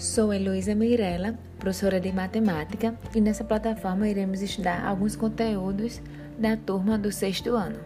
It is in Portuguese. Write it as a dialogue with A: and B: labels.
A: Sou Heloísa Mirella, professora de matemática, e nessa plataforma iremos estudar alguns conteúdos da turma do sexto ano.